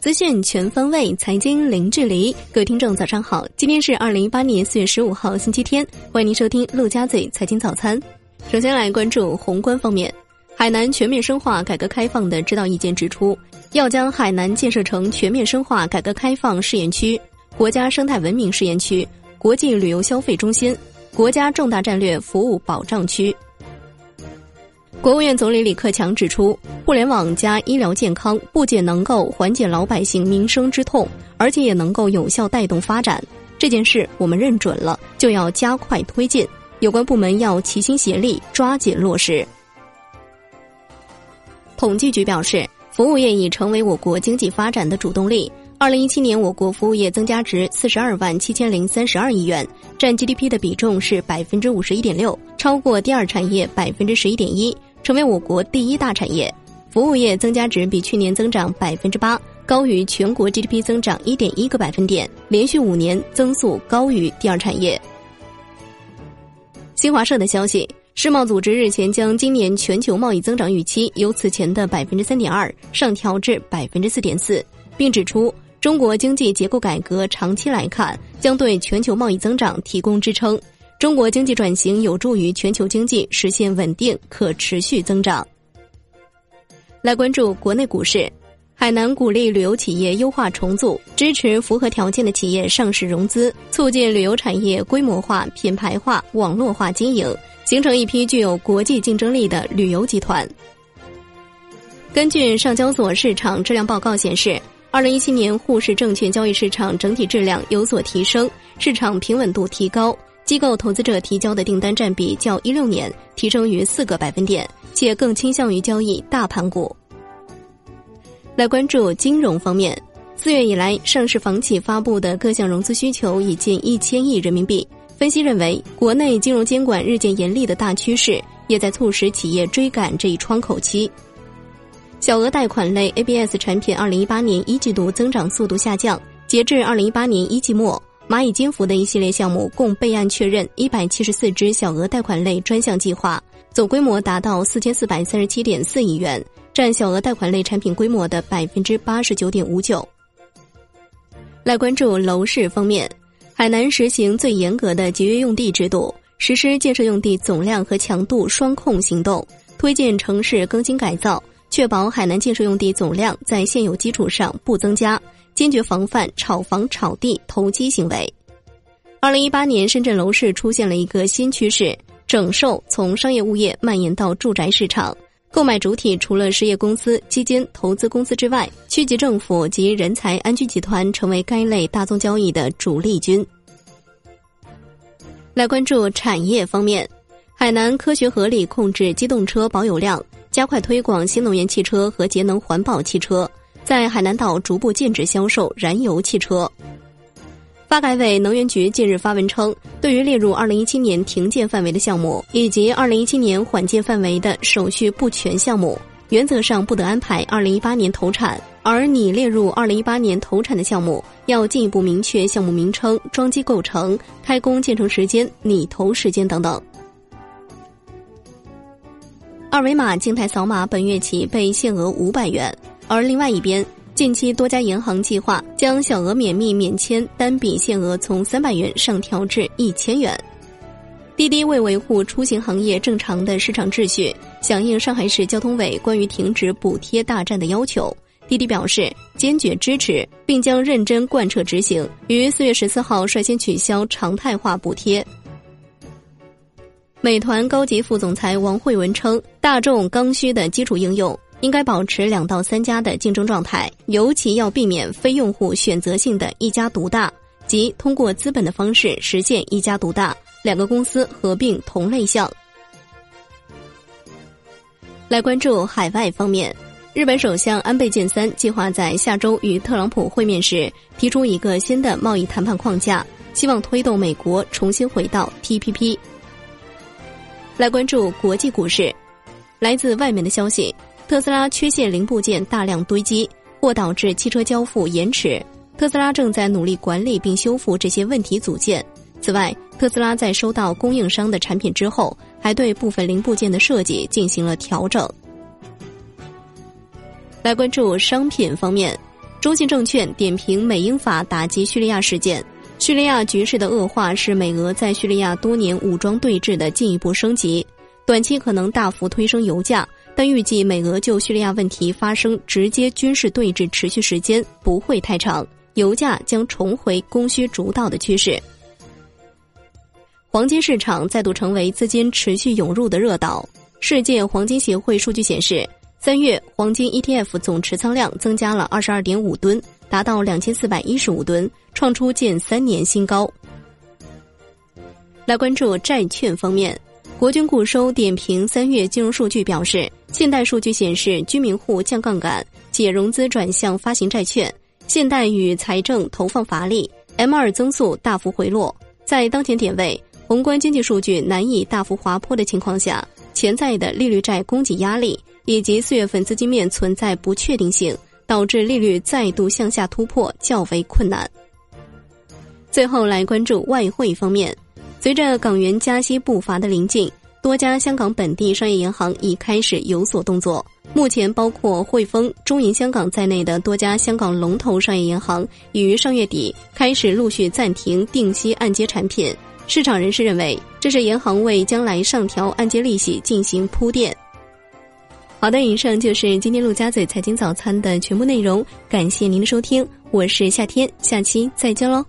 资讯全方位，财经零距离。各位听众，早上好！今天是二零一八年四月十五号，星期天。欢迎您收听陆家嘴财经早餐。首先来关注宏观方面，海南全面深化改革开放的指导意见指出，要将海南建设成全面深化改革开放试验区、国家生态文明试验区、国际旅游消费中心、国家重大战略服务保障区。国务院总理李克强指出，互联网加医疗健康不仅能够缓解老百姓民生之痛，而且也能够有效带动发展。这件事我们认准了，就要加快推进，有关部门要齐心协力，抓紧落实。统计局表示，服务业已成为我国经济发展的主动力。二零一七年，我国服务业增加值四十二万七千零三十二亿元，占 GDP 的比重是百分之五十一点六，超过第二产业百分之十一点一。成为我国第一大产业，服务业增加值比去年增长百分之八，高于全国 GDP 增长一点一个百分点，连续五年增速高于第二产业。新华社的消息，世贸组织日前将今年全球贸易增长预期由此前的百分之三点二上调至百分之四点四，并指出中国经济结构改革长期来看将对全球贸易增长提供支撑。中国经济转型有助于全球经济实现稳定可持续增长。来关注国内股市，海南鼓励旅游企业优化重组，支持符合条件的企业上市融资，促进旅游产业规模化、品牌化、网络化经营，形成一批具有国际竞争力的旅游集团。根据上交所市场质量报告显示，二零一七年沪市证券交易市场整体质量有所提升，市场平稳度提高。机构投资者提交的订单占比较一六年提升于四个百分点，且更倾向于交易大盘股。来关注金融方面，四月以来，上市房企发布的各项融资需求已近一千亿人民币。分析认为，国内金融监管日渐严厉的大趋势，也在促使企业追赶这一窗口期。小额贷款类 ABS 产品，二零一八年一季度增长速度下降，截至二零一八年一季末。蚂蚁金服的一系列项目共备案确认一百七十四只小额贷款类专项计划，总规模达到四千四百三十七点四亿元，占小额贷款类产品规模的百分之八十九点五九。来关注楼市方面，海南实行最严格的节约用地制度，实施建设用地总量和强度双控行动，推进城市更新改造，确保海南建设用地总量在现有基础上不增加。坚决防范炒房、炒地、投机行为。二零一八年，深圳楼市出现了一个新趋势：整售从商业物业蔓延到住宅市场。购买主体除了实业公司、基金、投资公司之外，区级政府及人才安居集团成为该类大宗交易的主力军。来关注产业方面，海南科学合理控制机动车保有量，加快推广新能源汽车和节能环保汽车。在海南岛逐步禁止销售燃油汽车。发改委能源局近日发文称，对于列入二零一七年停建范围的项目以及二零一七年缓建范围的手续不全项目，原则上不得安排二零一八年投产；而拟列入二零一八年投产的项目，要进一步明确项目名称、装机构成、开工建成时间、拟投时间等等。二维码静态扫码本月起被限额五百元。而另外一边，近期多家银行计划将小额免密免签单笔限额从三百元上调至一千元。滴滴为维护出行行业正常的市场秩序，响应上海市交通委关于停止补贴大战的要求，滴滴表示坚决支持，并将认真贯彻执行，于四月十四号率先取消常态化补贴。美团高级副总裁王慧文称，大众刚需的基础应用。应该保持两到三家的竞争状态，尤其要避免非用户选择性的一家独大，即通过资本的方式实现一家独大，两个公司合并同类项。来关注海外方面，日本首相安倍晋三计划在下周与特朗普会面时提出一个新的贸易谈判框架，希望推动美国重新回到 TPP。来关注国际股市，来自外面的消息。特斯拉缺陷零部件大量堆积，或导致汽车交付延迟。特斯拉正在努力管理并修复这些问题组件。此外，特斯拉在收到供应商的产品之后，还对部分零部件的设计进行了调整。来关注商品方面，中信证券点评美英法打击叙利亚事件。叙利亚局势的恶化是美俄在叙利亚多年武装对峙的进一步升级，短期可能大幅推升油价，但预计美俄就叙利亚问题发生直接军事对峙持续时间不会太长，油价将重回供需主导的趋势。黄金市场再度成为资金持续涌入的热岛。世界黄金协会数据显示，三月黄金 ETF 总持仓量增加了二十二点五吨，达到两千四百一十五吨，创出近三年新高。来关注债券方面，国军固收点评三月金融数据表示，信贷数据显示居民户降杠杆，解融资转向发行债券，信贷与财政投放乏力，M 二增速大幅回落，在当前点位。宏观经济数据难以大幅滑坡的情况下，潜在的利率债供给压力以及四月份资金面存在不确定性，导致利率再度向下突破较为困难。最后来关注外汇方面，随着港元加息步伐的临近，多家香港本地商业银行已开始有所动作。目前，包括汇丰、中银香港在内的多家香港龙头商业银行已于上月底开始陆续暂停定息按揭产品。市场人士认为，这是银行为将来上调按揭利息进行铺垫。好的，以上就是今天陆家嘴财经早餐的全部内容，感谢您的收听，我是夏天，下期再见喽。